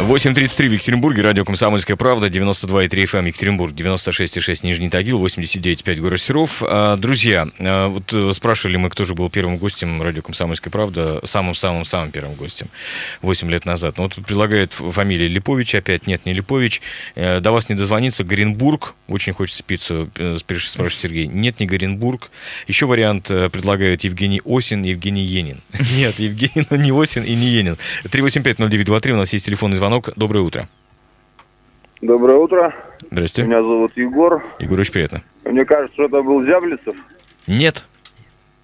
8.33 в Екатеринбурге, радио «Комсомольская правда», 92,3 FM эм, Екатеринбург, 96,6 Нижний Тагил, 89,5 город Серов. А, друзья, а, вот э, спрашивали мы, кто же был первым гостем радио «Комсомольская правда», самым-самым-самым первым гостем 8 лет назад. Ну, вот предлагает фамилия Липович опять, нет, не Липович. Э, до вас не дозвониться, Горенбург, очень хочется пиццу, э, спрашивает Сергей. Нет, не Горенбург. Еще вариант предлагают Евгений Осин, Евгений Енин. Нет, Евгений, ну, не Осин и не Енин. 385-0923, у нас есть телефонный звонок звонок. Доброе утро. Доброе утро. Здрасте. Меня зовут Егор. Егор, очень приятно. Мне кажется, что это был Зяблицев. Нет.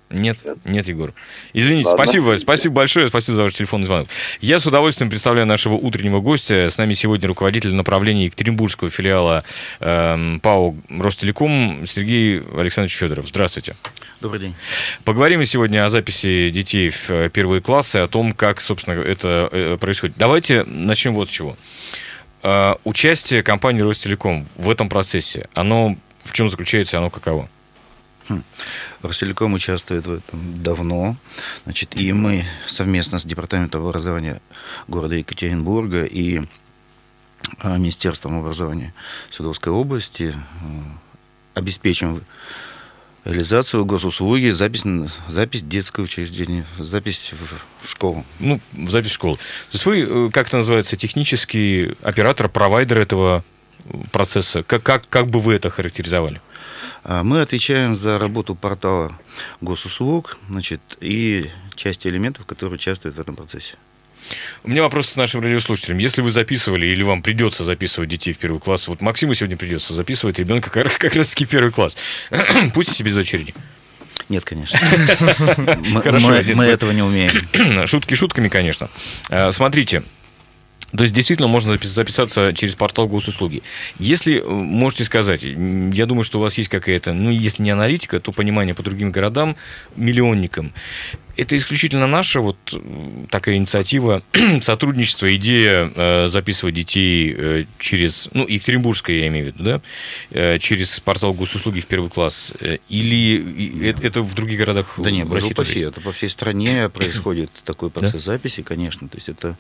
Нет, нет, нет, Егор. Извините, Ладно. спасибо, спасибо большое, спасибо за ваш телефонный звонок. Я с удовольствием представляю нашего утреннего гостя. С нами сегодня руководитель направления Екатеринбургского филиала э, ПАО Ростелеком Сергей Александрович Федоров. Здравствуйте. Добрый день. Поговорим мы сегодня о записи детей в э, первые классы, о том, как, собственно, это э, происходит. Давайте начнем вот с чего. Э, участие компании Ростелеком в этом процессе, оно в чем заключается, оно каково? Хм. Ростелеком участвует в этом давно. Значит, и мы совместно с Департаментом образования города Екатеринбурга и Министерством образования Свердловской области обеспечим реализацию госуслуги, запись, запись детского учреждения, запись в, в школу. Ну, запись в школу. То есть вы, э, как это называется, технический оператор, провайдер этого процесса. Как, как, как бы вы это характеризовали? А, мы отвечаем за работу портала госуслуг значит, и части элементов, которые участвуют в этом процессе. У меня вопрос к нашим радиослушателям. Если вы записывали или вам придется записывать детей в первый класс, вот Максиму сегодня придется записывать ребенка как, как раз таки первый класс. Пусть себе без очереди. Нет, конечно. Мы, Хорошо, мы, мы этого не умеем. Шутки шутками, конечно. А, смотрите, то есть действительно можно записаться через портал госуслуги. Если э, можете сказать, я думаю, что у вас есть какая-то, ну, если не аналитика, то понимание по другим городам, миллионникам это исключительно наша вот такая инициатива, сотрудничество, идея э, записывать детей э, через, ну, Екатеринбургская, я имею в виду, да, э, через портал госуслуги в первый класс, э, или это, это в других городах Да нет, России всей, это по всей стране происходит такой процесс записи, конечно, то есть это,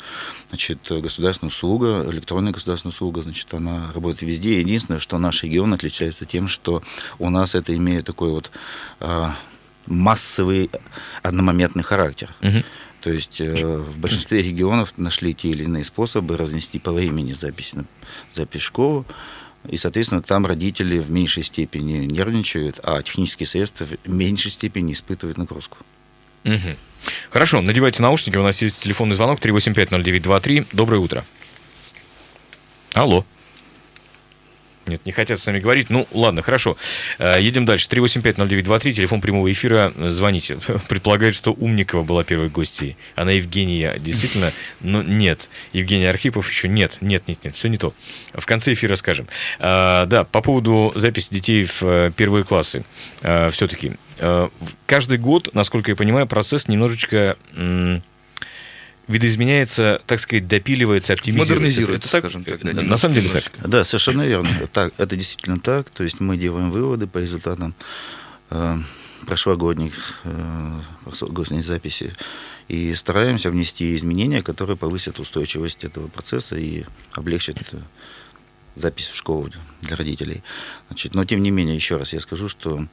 значит, государственная услуга, электронная государственная услуга, значит, она работает везде, единственное, что наш регион отличается тем, что у нас это имеет такой вот а, массовый одномоментный характер. Угу. То есть э, в большинстве регионов нашли те или иные способы разнести по времени запись, запись в школу. И, соответственно, там родители в меньшей степени нервничают, а технические средства в меньшей степени испытывают нагрузку. Угу. Хорошо, надевайте наушники. У нас есть телефонный звонок 3850923. Доброе утро. Алло. Нет, не хотят с нами говорить. Ну, ладно, хорошо. Э, едем дальше. 3850923, телефон прямого эфира. Звоните. Предполагает, что Умникова была первой гостьей. Она Евгения, действительно? Но нет. Евгений Архипов еще нет. Нет, нет, нет. Все не то. В конце эфира скажем. Э, да, по поводу записи детей в э, первые классы. Все-таки. Каждый год, насколько я понимаю, процесс немножечко видоизменяется, так сказать, допиливается, оптимизируется. Модернизируется, это скажем так. Да, на самом деле так. Да, совершенно верно. Так, это действительно так. То есть мы делаем выводы по результатам э, прошлогодних э, прошлогодней записи и стараемся внести изменения, которые повысят устойчивость этого процесса и облегчат э, запись в школу для родителей. Значит, но тем не менее, еще раз я скажу, что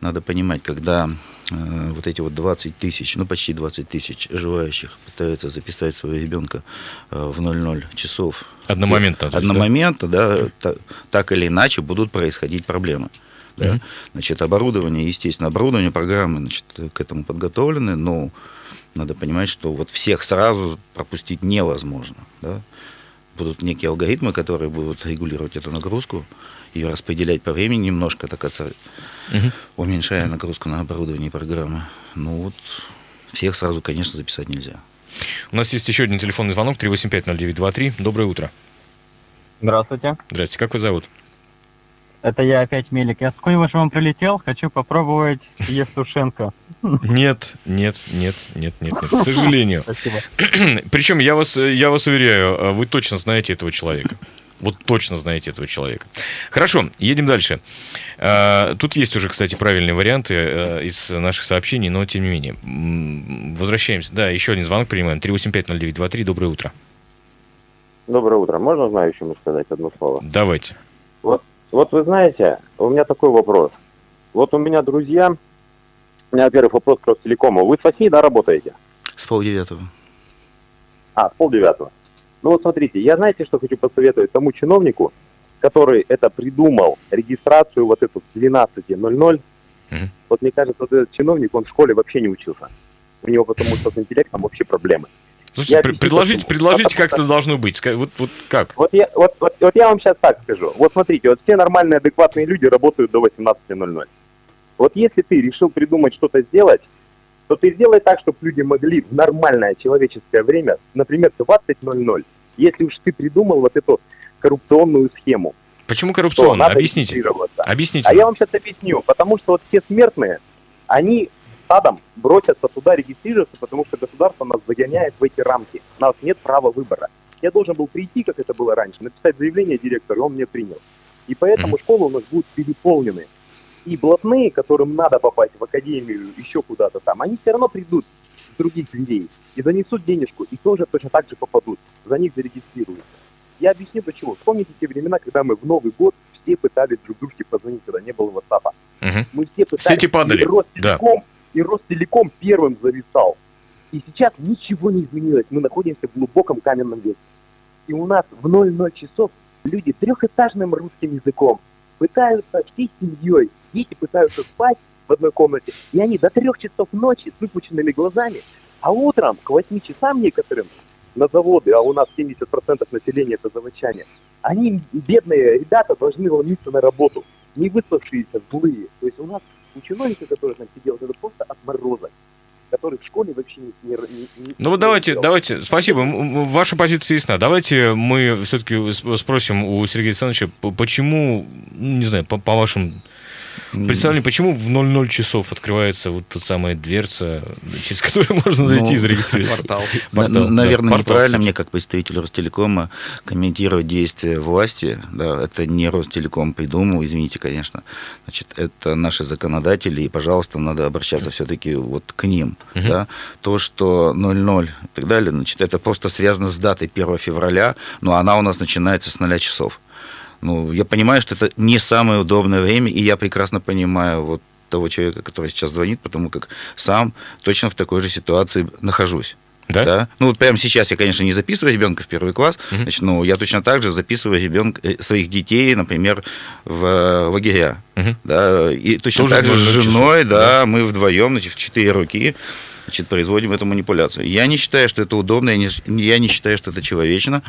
надо понимать, когда э, вот эти вот 20 тысяч, ну почти 20 тысяч желающих пытаются записать своего ребенка э, в 00 часов. Одномоментно. Одномоментно, да, да так, так или иначе будут происходить проблемы. Да? Mm-hmm. Значит, оборудование, естественно, оборудование, программы значит, к этому подготовлены, но надо понимать, что вот всех сразу пропустить невозможно. Да? Будут некие алгоритмы, которые будут регулировать эту нагрузку, ее распределять по времени немножко, так сказать, угу. уменьшая нагрузку на оборудование программы. Ну вот, всех сразу, конечно, записать нельзя. У нас есть еще один телефонный звонок, 3850923. Доброе утро. Здравствуйте. Здравствуйте, как вас зовут? Это я опять Мелик. Я с вам прилетел, хочу попробовать Евтушенко. Нет, нет, нет, нет, нет, нет, к сожалению. Спасибо. Причем я вас, я вас уверяю, вы точно знаете этого человека. Вот точно знаете этого человека. Хорошо, едем дальше. А, Тут есть уже, кстати, правильные варианты э, из наших сообщений, но тем не менее. Возвращаемся. Да, еще один звонок принимаем. 3850923. Доброе утро. Доброе утро. Можно знающему сказать одно слово? Давайте. Вот вы знаете, у меня такой вопрос. Вот у меня друзья, у меня, во-первых, вопрос к Ростелекому. Вы с 8, да, работаете? С полдевятого. А, с полдевятого. Ну вот смотрите, я знаете, что хочу посоветовать тому чиновнику, который это придумал, регистрацию вот эту с 12.00. Мгм. Вот мне кажется, вот этот чиновник, он в школе вообще не учился. У него потому что с интеллектом вообще проблемы. Слушайте, Я пр- предложите, предложите, как это должно быть. Вот, вот как? Вот я, вот, вот, вот я вам сейчас так скажу. Вот смотрите, вот все нормальные, адекватные люди работают до 18.00. Вот если ты решил придумать что-то сделать, то ты сделай так, чтобы люди могли в нормальное человеческое время, например, 20.00, если уж ты придумал вот эту коррупционную схему, Почему надо Объясните. Объясните. А я вам сейчас объясню, потому что вот все смертные, они стадом бросятся туда регистрироваться, потому что государство нас загоняет в эти рамки. У нас нет права выбора. Я должен был прийти, как это было раньше, написать заявление директору, и он мне принял. И поэтому школы у нас будут переполнены. И блатные, которым надо попасть в академию, еще куда-то там, они все равно придут с других дверей и занесут денежку, и тоже точно так же попадут. За них зарегистрируются. Я объясню почему. Вспомните те времена, когда мы в Новый год все пытались друг дружке позвонить, когда не было WhatsApp. Мгм. Мы все пытались. Сети падали, И Ростелеком, и Ростелеком первым зависал. И сейчас ничего не изменилось. Мы находимся в глубоком каменном веке. И у нас в 00 часов люди трехэтажным русским языком пытаются всей семьей. Дети пытаются спать в одной комнате. И они до трех часов ночи с выпученными глазами. А утром к 8 часам некоторым на заводы, а у нас 70% населения это заводчане, они, бедные ребята, должны ломиться на работу. Не выспавшиеся, злые. То есть у нас у чиновника, который там сидел, это просто отморозок, который в школе вообще не... не, не- Ну вот давайте, делал. давайте, спасибо. Ваша позиция ясна. Давайте мы все-таки спросим у Сергея Александровича, почему, не знаю, по, по вашим представлениям, почему в 00 часов открывается вот та самая дверца, через которую можно зайти и Ну, зарегистрироваться? Портал. На- Портал, да, Наверное, портал, неправильно кстати. мне, как представителю Ростелекома, комментировать действия власти. Да, это не Ростелеком придумал, извините, конечно. Значит, это наши законодатели, и, пожалуйста, надо обращаться все-таки вот к ним. Мгм. Да. То, что 00 и так далее, значит, это просто связано с датой 1 февраля, но она у нас начинается с 0 часов. Ну, я понимаю, что это не самое удобное время, и я прекрасно понимаю вот того человека, который сейчас звонит, потому как сам точно в такой же ситуации нахожусь. Да? Ну, вот прямо сейчас я, конечно, не записываю ребенка в первый класс, Мгм. значит, но я точно так же записываю ребенка, э, своих детей, например, в э, лагеря. Мгм. Да, и точно Тоже так же с 00 часов, женой, да, да. мы вдвоем, значит, в четыре руки значит, производим эту манипуляцию. Я не считаю, что это удобно, я не, я не считаю, что это человечно.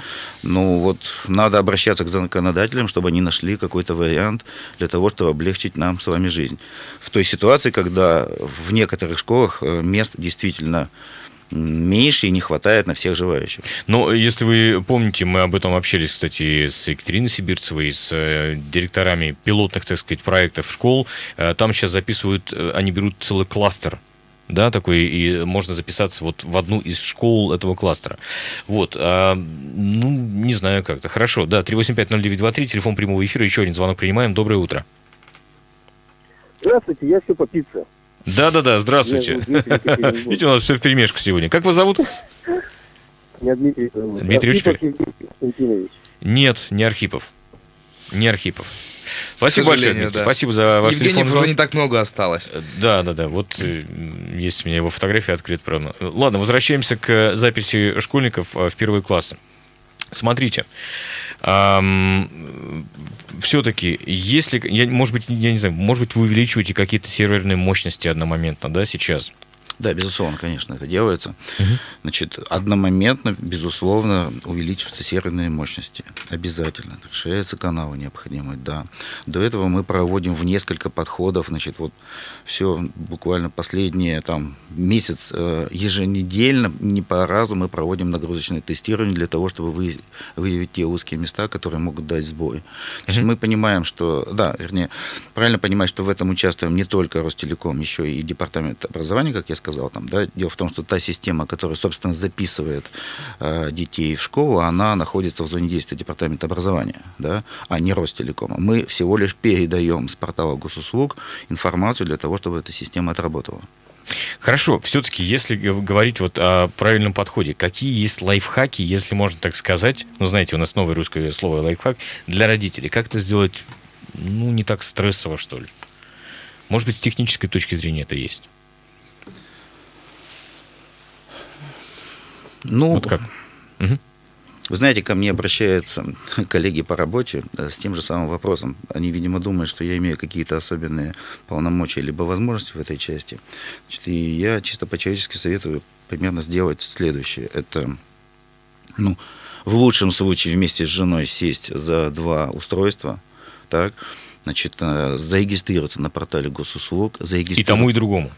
Ну, вот надо обращаться к законодателям, чтобы они нашли какой-то вариант для того, чтобы облегчить нам с вами жизнь. В той ситуации, когда в некоторых школах э, мест действительно меньше и не хватает на всех желающих. Но если вы помните, мы об этом общались, кстати, с Екатериной Сибирцевой, с э, директорами пилотных, так сказать, проектов школ. Э, Там сейчас записывают, э, они берут целый кластер да, такой, и можно записаться вот в одну из школ этого кластера. Вот, а, ну, не знаю как-то. Хорошо, да, 3850923, телефон прямого эфира, еще один звонок принимаем. Доброе утро. Здравствуйте, я все по пицце. Да-да-да, здравствуйте. Видите, у нас все в перемешку сегодня. Как вас зовут? Меня Дмитрий зовут. Дмитрий Архипов Евгений Константинович. Нет, не Архипов. Не Архипов. Спасибо большое, Дмитрий. да. Спасибо за ваш Евгениев телефон. уже не так много осталось. Да, да, да. Вот э, есть у меня его фотография открыта, правда. Ладно, возвращаемся к записи школьников э, в первые классы. Смотрите, все-таки, если, я, может быть, я не знаю, может быть, вы увеличиваете какие-то серверные мощности одномоментно, да, сейчас? Да, безусловно, конечно, это делается. Мгм. Значит, одномоментно, безусловно, увеличиваются серверные мощности. Обязательно. Расширяются каналы необходимые, да. До этого мы проводим в несколько подходов, значит, вот все буквально последние там месяц э, еженедельно, не по разу мы проводим нагрузочное тестирование для того, чтобы вы- выявить те узкие места, которые могут дать сбой. То есть Мгм. мы понимаем, что, да, вернее, правильно понимать, что в этом участвуем не только Ростелеком, еще и Департамент образования, как я сказал, сказал там, да, дело в том, что та система, которая, собственно, записывает э, детей в школу, она находится в зоне действия департамента образования, да, а не Ростелекома. Мы всего лишь передаем с портала госуслуг информацию для того, чтобы эта система отработала. Хорошо, все-таки, если говорить вот о правильном подходе, какие есть лайфхаки, если можно так сказать, ну, знаете, у нас новое русское слово лайфхак, для родителей, как это сделать, ну, не так стрессово, что ли? Может быть, с технической точки зрения это есть? Ну, Вот как? Вы знаете, ко мне обращаются коллеги по работе э, с тем же самым вопросом. Они, видимо, думают, что я имею какие-то особенные полномочия либо возможности в этой части. Значит, и я чисто по-человечески советую примерно сделать следующее. Это, ну, в лучшем случае вместе с женой сесть за два устройства, так, значит, э, зарегистрироваться на портале госуслуг, И зарегистрироваться... тому, и другому.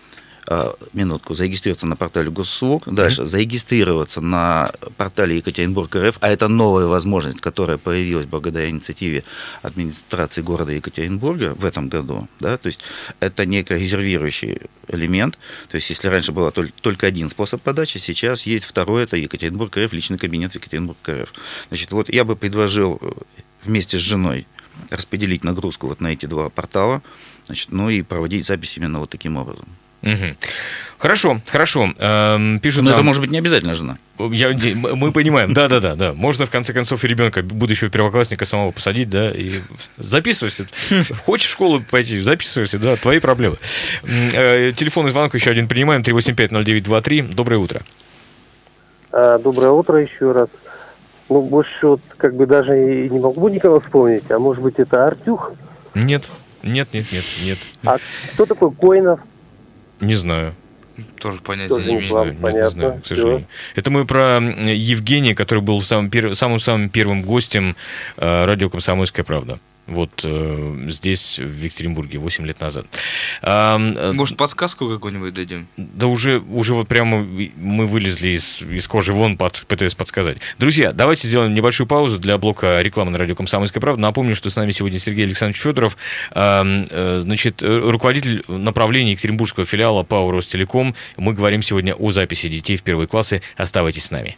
А, минутку, зарегистрироваться на портале госуслуг, дальше. Зарегистрироваться на портале Екатеринбург РФ, а это новая возможность, которая появилась благодаря инициативе администрации города Екатеринбурга в этом году, да, то есть это некий резервирующий элемент, то есть если раньше был только один способ подачи, сейчас есть второй, это Екатеринбург РФ, личный кабинет в Екатеринбург РФ. Значит, вот я бы предложил э, вместе с женой распределить нагрузку вот на эти два портала, значит, ну и проводить запись именно вот таким образом. Мгм. Хорошо, хорошо. Эм, пишут Но это нам- может быть не обязательно жена. Я, мы понимаем, да, да, да, да. Можно в конце концов и ребенка, будущего первоклассника самого посадить, да, и записывайся. Хочешь в школу пойти, записывайся, да, твои проблемы. Э, Телефонный звонок еще один принимаем, 3850923. Доброе утро. А, Доброе утро еще раз. Ну, больше вот как бы даже и не могу никого вспомнить, а может быть это Артюх? Нет, нет, нет, нет, нет. А кто такой Коинов? Не знаю. Тоже понятия Тоже не имею. Нет, не знаю, к сожалению. Это мы про Евгения, который был пер- самым-самым первым гостем э, радио «Комсомольская правда». Вот э, здесь, в Екатеринбурге, 8 лет назад. А, э, Может, подсказку какую-нибудь дадим? Да уже, уже вот прямо мы вылезли из, из кожи вон, под, пытаясь подсказать. Друзья, давайте сделаем небольшую паузу для блока рекламы на радио «Комсомольская правда». Напомню, что с нами сегодня Сергей Александрович Федоров, э, значит, э, руководитель направления Екатеринбургского филиала ПАО «Ростелеком». Мы говорим сегодня о записи детей в первые классы. Оставайтесь с нами.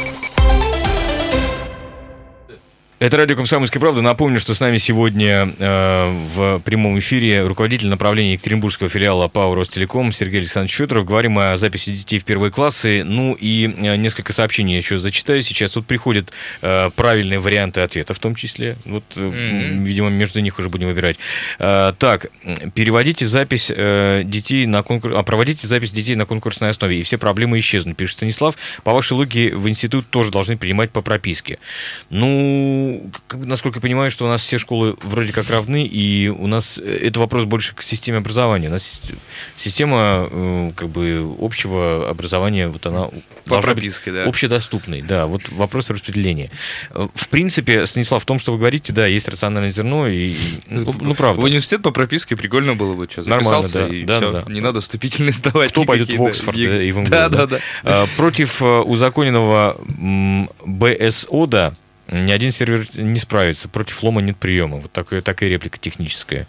Это радио «Комсомольская правда». Напомню, что с нами сегодня э, в прямом эфире руководитель направления Екатеринбургского филиала ПАО «Ростелеком» Сергей Александрович Федоров. Говорим о записи детей в первые классы. Ну и э, несколько сообщений еще зачитаю сейчас. Тут приходят э, правильные варианты ответа в том числе. Вот, э, Мгм. видимо, между них уже будем выбирать. Э, так, переводите запись э, детей на конкурс... а, проводите запись детей на конкурсной основе, и все проблемы исчезнут, пишет Станислав. По вашей логике, в институт тоже должны принимать по прописке. Ну, как- насколько я понимаю, что у нас все школы вроде как равны, и у нас э, это вопрос больше к системе образования. У нас си- система э, как бы общего образования, вот она По прописке, да. общедоступный, да, вот вопрос распределения. Э, В принципе, Станислав, в том, что вы говорите, да, есть рациональное зерно, и, и- ну, ну, правда. В университет по прописке прикольно было бы, что, Нормально, да, и да, всё, да. не надо вступительные сдавать Кто пойдет в никакие, да, Оксфорд и- да, и в МГУ, Да, да, да. А, Против узаконенного БСО, да, ни один сервер не справится. Против лома нет приема. Вот такая, такая реплика техническая.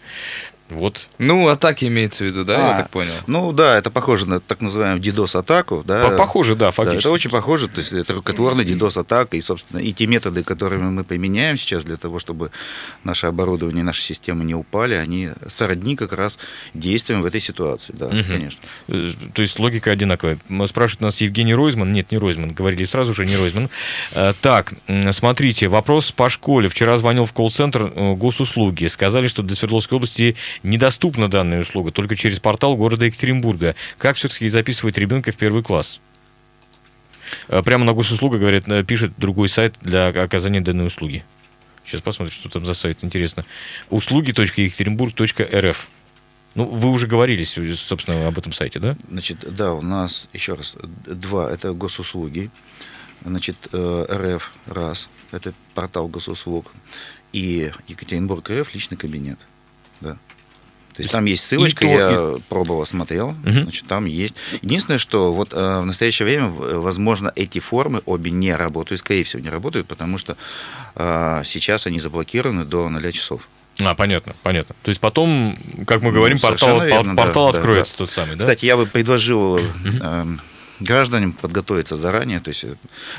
Вот. Ну, атаки имеется в виду, да, я А, так понял? Ну да, это похоже на так называемую DDoS-атаку. Да, По- Похоже, да, Да, фактически. это очень похоже, то есть это рукотворный DDoS-атака, и, собственно, и те методы, которыми мы применяем сейчас для того, чтобы наше оборудование, наши системы не упали, они сродни как раз действиям в этой ситуации, да, Мгм. конечно. Э, То есть логика одинаковая. Спрашивает нас Евгений Ройзман. Нет, не Ройзман. Говорили сразу же, не Ройзман. Э, Так, смотрите, вопрос по школе. Вчера звонил в колл-центр э, госуслуги. Сказали, что для Свердловской области недоступна данная услуга, только через портал города Екатеринбурга. Как все-таки записывать ребенка в первый класс? Э, Прямо на госуслуга, говорят, э, пишет другой сайт для оказания данной услуги. Сейчас посмотрим, что там за сайт, интересно. услуги.екатеринбург.рф. Ну, вы уже говорили, собственно, об этом сайте, да? Значит, да, у нас, еще раз, два, это госуслуги, значит, э, РФ, раз, это портал госуслуг, и Екатеринбург РФ, личный кабинет, да. То есть там есть ссылочка, то, я пробовал, смотрел, Мгм. значит, там есть. Единственное, что вот э, в настоящее время, в- возможно, эти формы обе не работают, скорее всего, не работают, потому что э, сейчас они заблокированы до 0 часов. А, понятно, понятно. То есть потом, как мы Ну, говорим, портал, верно, да, портал да, откроется да. тот самый, да? Кстати, я бы предложил э, гражданам подготовиться заранее, то есть э,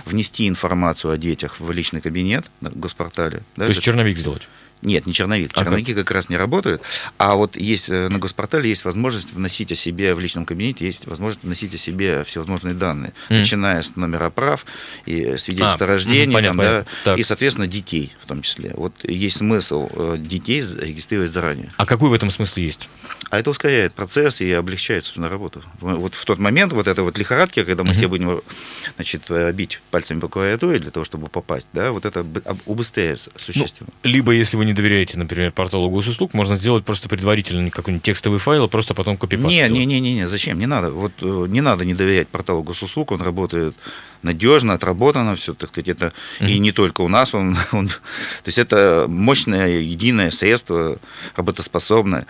внести информацию о детях в личный кабинет на госпортале. да, То есть черновик сделать. Нет, не черновик. А как? Черновики как раз не работают. А вот есть э, на госпортале есть возможность вносить о себе в личном кабинете, есть возможность вносить о себе всевозможные данные, Мгм. начиная с номера прав и свидетельства А, мгм, понятно, там, да, понятно. Так. и, соответственно, детей в том числе. Вот есть смысл э, детей регистрировать заранее. А какой в этом смысле есть? А это ускоряет процесс и облегчает, собственно, работу. Вот в тот момент, вот это вот лихорадки, когда мы Мгм. все будем, значит, э, бить пальцами по клавиатуре для того, чтобы попасть, да, вот это б- об- убыстряется существенно. Либо, если вы не доверяете, например, порталу госуслуг, можно сделать просто предварительно какой-нибудь текстовый файл, а просто потом копипаст. Не, не, не, не, не, зачем? Не надо. Вот э, не надо не доверять порталу госуслуг, он работает надежно, отработано, все, так сказать, это и Мгм. не только у нас, он, он- то есть это мощное единое средство, работоспособное.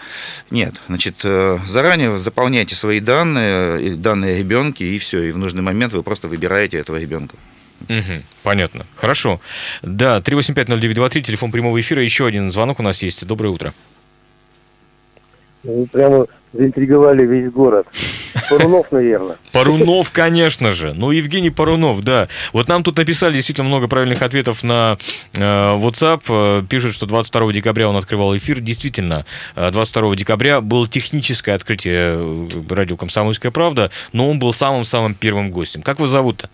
Нет, значит, э, заранее заполняйте свои данные, и данные ребенка, и все, и в нужный момент вы просто выбираете этого ребенка. Мгм, понятно. Хорошо. Да, 3850923, телефон прямого эфира. Еще один звонок у нас есть. Доброе утро. Вы прямо заинтриговали весь город. Парунов, наверное. Парунов, конечно же. Ну, Евгений Парунов, да. Вот нам тут написали действительно много правильных ответов на э, WhatsApp. Э, Пишут, что 22 декабря он открывал эфир. Действительно, э, 22 декабря было техническое открытие э, радио «Комсомольская правда», но он был самым-самым первым гостем. Как вас зовут-то?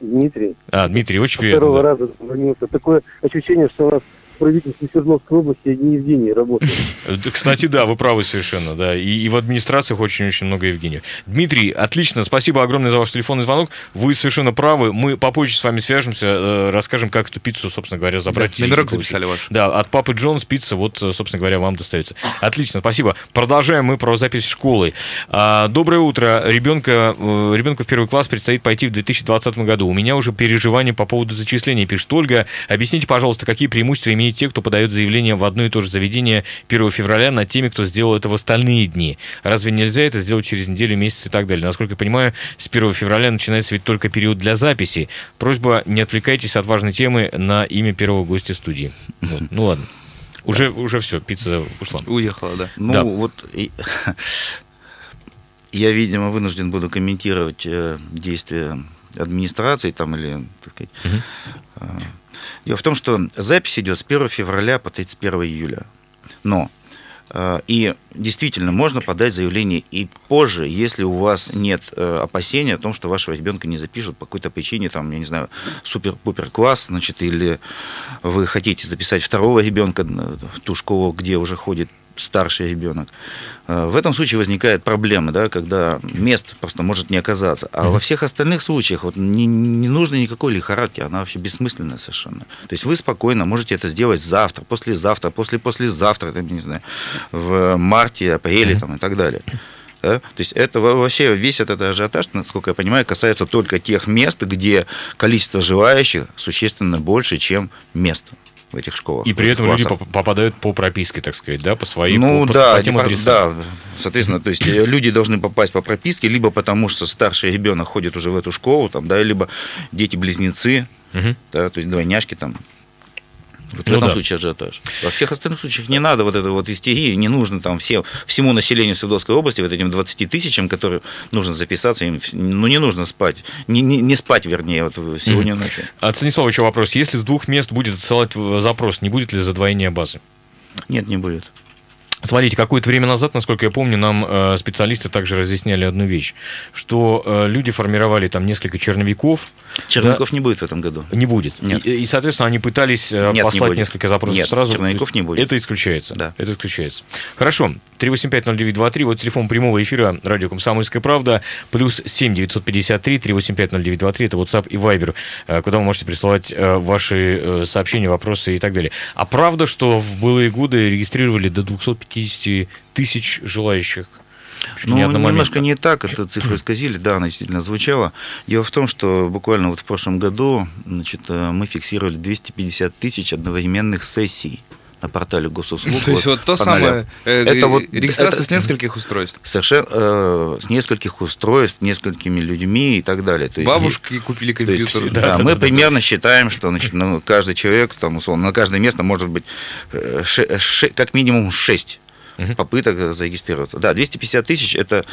Дмитрий, А, Дмитрий, очень со приятно. второго да. раза звонился. Такое ощущение, что у нас правительстве Свердловской области не Евгений работает. Кстати, да, вы правы совершенно, да. И, и в администрациях очень-очень много Евгениев. Дмитрий, отлично, спасибо огромное за ваш телефонный звонок. Вы совершенно правы. Мы попозже с вами свяжемся, э, расскажем, как эту пиццу, собственно говоря, забрать. Да, номерок записали ваш. Да, от папы Джонс пицца, вот, э, собственно говоря, вам достается. Отлично, спасибо. Продолжаем мы про запись школы. А, Доброе утро. Ребенка, э, ребенку в первый класс предстоит пойти в 2020 году. У меня уже переживания по поводу зачисления, пишет Ольга. Объясните, пожалуйста, какие преимущества имеют те, кто подает заявление в одно и то же заведение 1 февраля над теми, кто сделал это в остальные дни? Разве нельзя это сделать через неделю, месяц и так далее? Насколько я понимаю, с 1 февраля начинается ведь только период для записи. Просьба, не отвлекайтесь от важной темы на имя первого гостя студии. Вот. Ну ладно. Уже, уже все, пицца ушла. Уехала, да. Ну, Да. вот я, видимо, вынужден буду комментировать э, действия администрации там или, так сказать. Мгм. Э, Дело в том, что запись идет с 1 февраля по 31 июля. Но э, и действительно можно подать заявление и позже, если у вас нет э, опасения о том, что вашего ребенка не запишут по какой-то причине, там, я не знаю, супер-пупер класс, значит, или вы хотите записать второго ребенка в ту школу, где уже ходит старший ребенок. Э, В этом случае возникает проблема, да, когда мест просто может не оказаться. А во всех остальных случаях вот, не, не нужно никакой лихорадки, она вообще бессмысленная совершенно. То есть вы спокойно можете это сделать завтра, послезавтра, после-послезавтра, там, не знаю, в марте, апреле там, и так далее. Да? То есть это во- вообще весь этот ажиотаж, насколько я понимаю, касается только тех мест, где количество желающих существенно больше, чем мест в этих школах. И при этом люди классах. поп- попадают по прописке, так сказать, да, по своим Ну по, да, по тем адресам. да, соответственно, то есть э, люди должны попасть по прописке, либо потому что старший ребенок ходит уже в эту школу, там, да, либо дети-близнецы, Мгм. да, то есть двойняшки там. Вот в Ну этом да. случае ажиотаж. Во всех остальных случаях не надо вот этой вот истерии, не нужно там все, всему населению Свердловской области, вот этим 20 тысячам, которые нужно записаться, им, ну не нужно спать, не, не, не спать, вернее, вот сегодня ночью. От Станислава еще вопрос. Если с двух мест будет отсылать в- запрос, не будет ли задвоения базы? Нет, не будет. Смотрите, какое-то время назад, насколько я помню, нам э, специалисты также разъясняли одну вещь, что э, люди формировали там несколько черновиков, Черновиков не будет в этом году. не будет. Нет. И, и, соответственно, они пытались э, Нет, не послать будет. несколько запросов Нет, сразу. черновиков не будет. Это исключается. Да. Это исключается. Хорошо. 3850923, вот телефон прямого эфира радио «Комсомольская правда», плюс 7 953 3850923, это WhatsApp и Viber, э, куда вы можете присылать э, ваши э, сообщения, вопросы и так далее. А правда, что в былые годы регистрировали до 250 тысяч желающих? Ну, немножко не так, эту цифру исказили, да, она действительно звучала. Дело в том, что буквально вот в прошлом году значит, мы фиксировали 250 тысяч одновременных сессий на портале госуслуг. То есть вот то самое, э, Это вот- регистрация с нескольких устройств. Совершенно э, с нескольких устройств, несколькими людьми и так далее. Бабушки купили компьютер. да, мы примерно считаем, что ну, каждый человек, там, условно, на каждое место может быть э, как минимум 6 Мгм. попыток зарегистрироваться. Да, 250 тысяч это,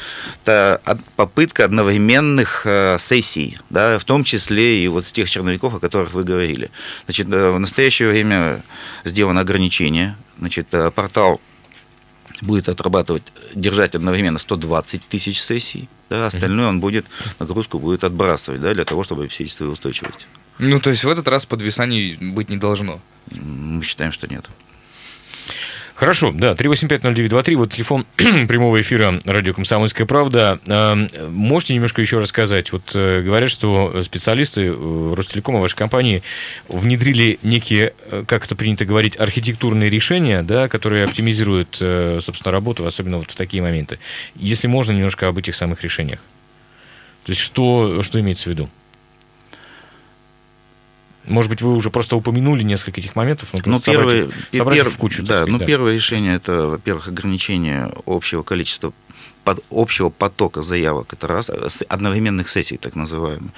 од- попытка одновременных э, сессий, да, в том числе и вот с тех черновиков, о которых вы говорили. Значит, э, в настоящее время сделано ограничение. Значит, э, портал будет отрабатывать, держать одновременно 120 тысяч сессий, да, остальное он будет, нагрузку будет отбрасывать, да, для того, чтобы обеспечить свою устойчивость. Ну, то есть в этот раз подвисаний быть не должно. Мы считаем, что нет. Хорошо, да, 3850923, вот телефон прямого эфира радио «Комсомольская правда». Эм, Можете немножко еще рассказать? Вот э, говорят, что специалисты э, Ростелекома, вашей компании, внедрили некие, э, как это принято говорить, архитектурные решения, да, которые оптимизируют, собственно, работу, особенно вот в такие моменты. Если можно, немножко об этих самых решениях. То есть что, что имеется в виду? Может быть, вы уже просто упомянули несколько этих моментов, но Ну, просто собрать первое, их- собрать их пер- в кучу. да, сказать, ну, да. первое решение это, во-первых, ограничение общего количества под, общего потока заявок, это раз, одновременных сессий, так называемых.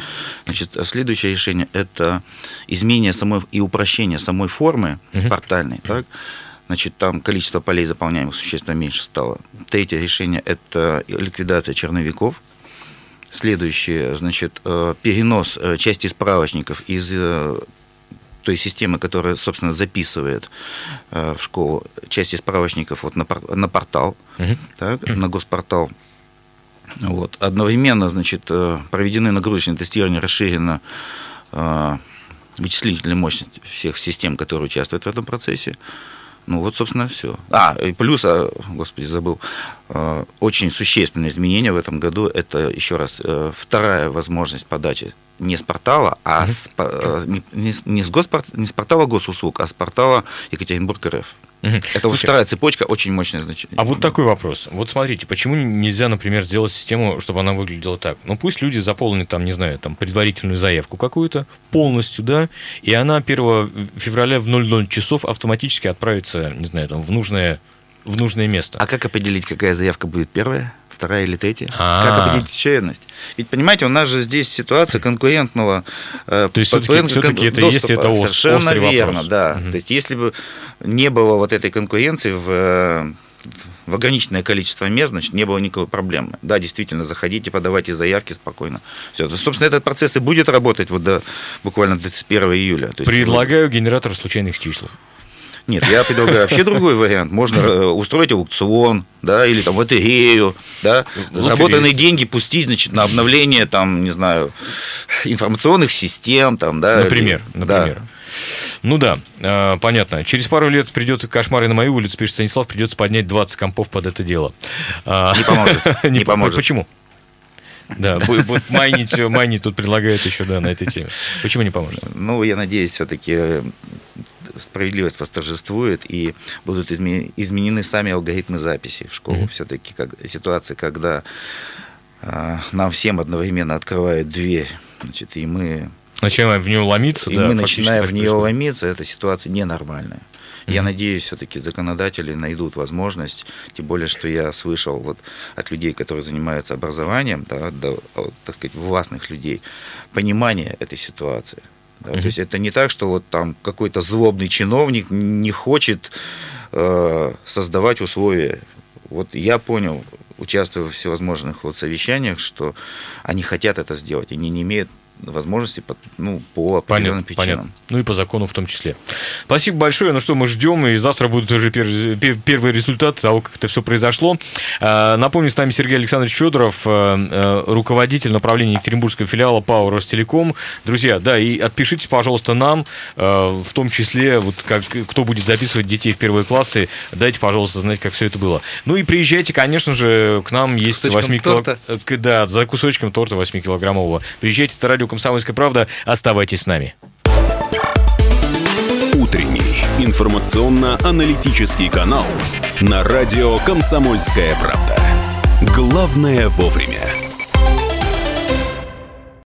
Значит, следующее решение это изменение самой и упрощение самой формы Мгм. портальной, так? Значит, там количество полей заполняемых существенно меньше стало. Третье решение – это ликвидация черновиков. Следующее, значит, э, перенос э, части справочников из э, той системы, которая, собственно, записывает в школу части справочников вот на, на портал, Мгм. так, на госпортал. Вот. Одновременно, значит, проведены нагрузочные тестирования, расширена вычислительная мощность всех систем, которые участвуют в этом процессе. Ну вот, собственно, все. А, и плюс, а, господи, забыл, э, очень существенное изменение в этом году, это, еще раз, э, вторая возможность подачи не с портала, а с, э, не, не с, госпорт, не с портала госуслуг, а с портала Екатеринбург РФ. Мгм. Это вот вторая цепочка, очень мощная значение. А вот такой вопрос. Вот смотрите, почему нельзя, например, сделать систему, чтобы она выглядела так? Ну, пусть люди заполнят там, не знаю, там предварительную заявку какую-то полностью, да, и она 1 февраля в 00 часов автоматически отправится, не знаю, там, в нужное, в нужное место. А как определить, какая заявка будет первая, вторая или третья? А. Как определить очередность? Ведь, понимаете, у нас же здесь ситуация конкурентного... э, То есть кон- всё-таки это есть, это ос- Совершенно острый верно, вопрос. да. Мгм. То есть если бы не было вот этой конкуренции в э, в ограниченное количество мест, значит, не было никакой проблемы. Да, действительно, заходите, подавайте заявки спокойно. Все. Собственно, этот процесс и будет работать вот до буквально 31 июля. То есть, Предлагаю генератор случайных чисел. Нет, я предлагаю вообще другой вариант. Можно э, устроить аукцион, да, или там лотерею, да, заработанные деньги пустить, значит, на обновление, там, не знаю, информационных систем, там, да. Например, да. например. Ну да, э, понятно. Через пару лет придет кошмар и на мою улицу, пишет Станислав, придется поднять 20 компов под это дело. А, Не поможет, не по- поможет. Почему? Да, вот майнить, майнить тут предлагают еще, да, на этой теме. Почему не поможет? Ну, я надеюсь, все-таки справедливость восторжествует и будут изме- изменены сами алгоритмы записи в школу. Мгм. Все-таки как, ситуация, когда а, нам всем одновременно открывают дверь, значит, и мы Начинаем в нее ломиться, и да, мы начинаем в нее происходит. ломиться, эта ситуация ненормальная. Я Мгм. надеюсь, все-таки законодатели найдут возможность, тем более, что я слышал вот от людей, которые занимаются образованием, да, до, так сказать, властных людей, понимание этой ситуации. Да, Мгм. То есть это не так, что вот там какой-то злобный чиновник не хочет э, создавать условия. Вот я понял, участвуя в всевозможных вот совещаниях, что они хотят это сделать, они не имеют возможности по, ну, по определенным Понятно, причинам. понятно. Ну и по закону в том числе. Спасибо большое. Ну что, мы ждем, и завтра будут уже пер- пер- первые результаты того, как это все произошло. А, Напомню, с нами Сергей Александрович Федоров, э, э, руководитель направления Екатеринбургского филиала ПАО «Ростелеком». Друзья, да, и отпишитесь, пожалуйста, нам, э, в том числе, вот как, кто будет записывать детей в первые классы, дайте, пожалуйста, знать, как все это было. Ну и приезжайте, конечно же, к нам есть Кусочком 8 торта. Да, за кусочком торта 8-килограммового. Приезжайте, это радио «Комсомольская правда». Оставайтесь с нами. Утренний информационно-аналитический канал на радио «Комсомольская правда». Главное вовремя.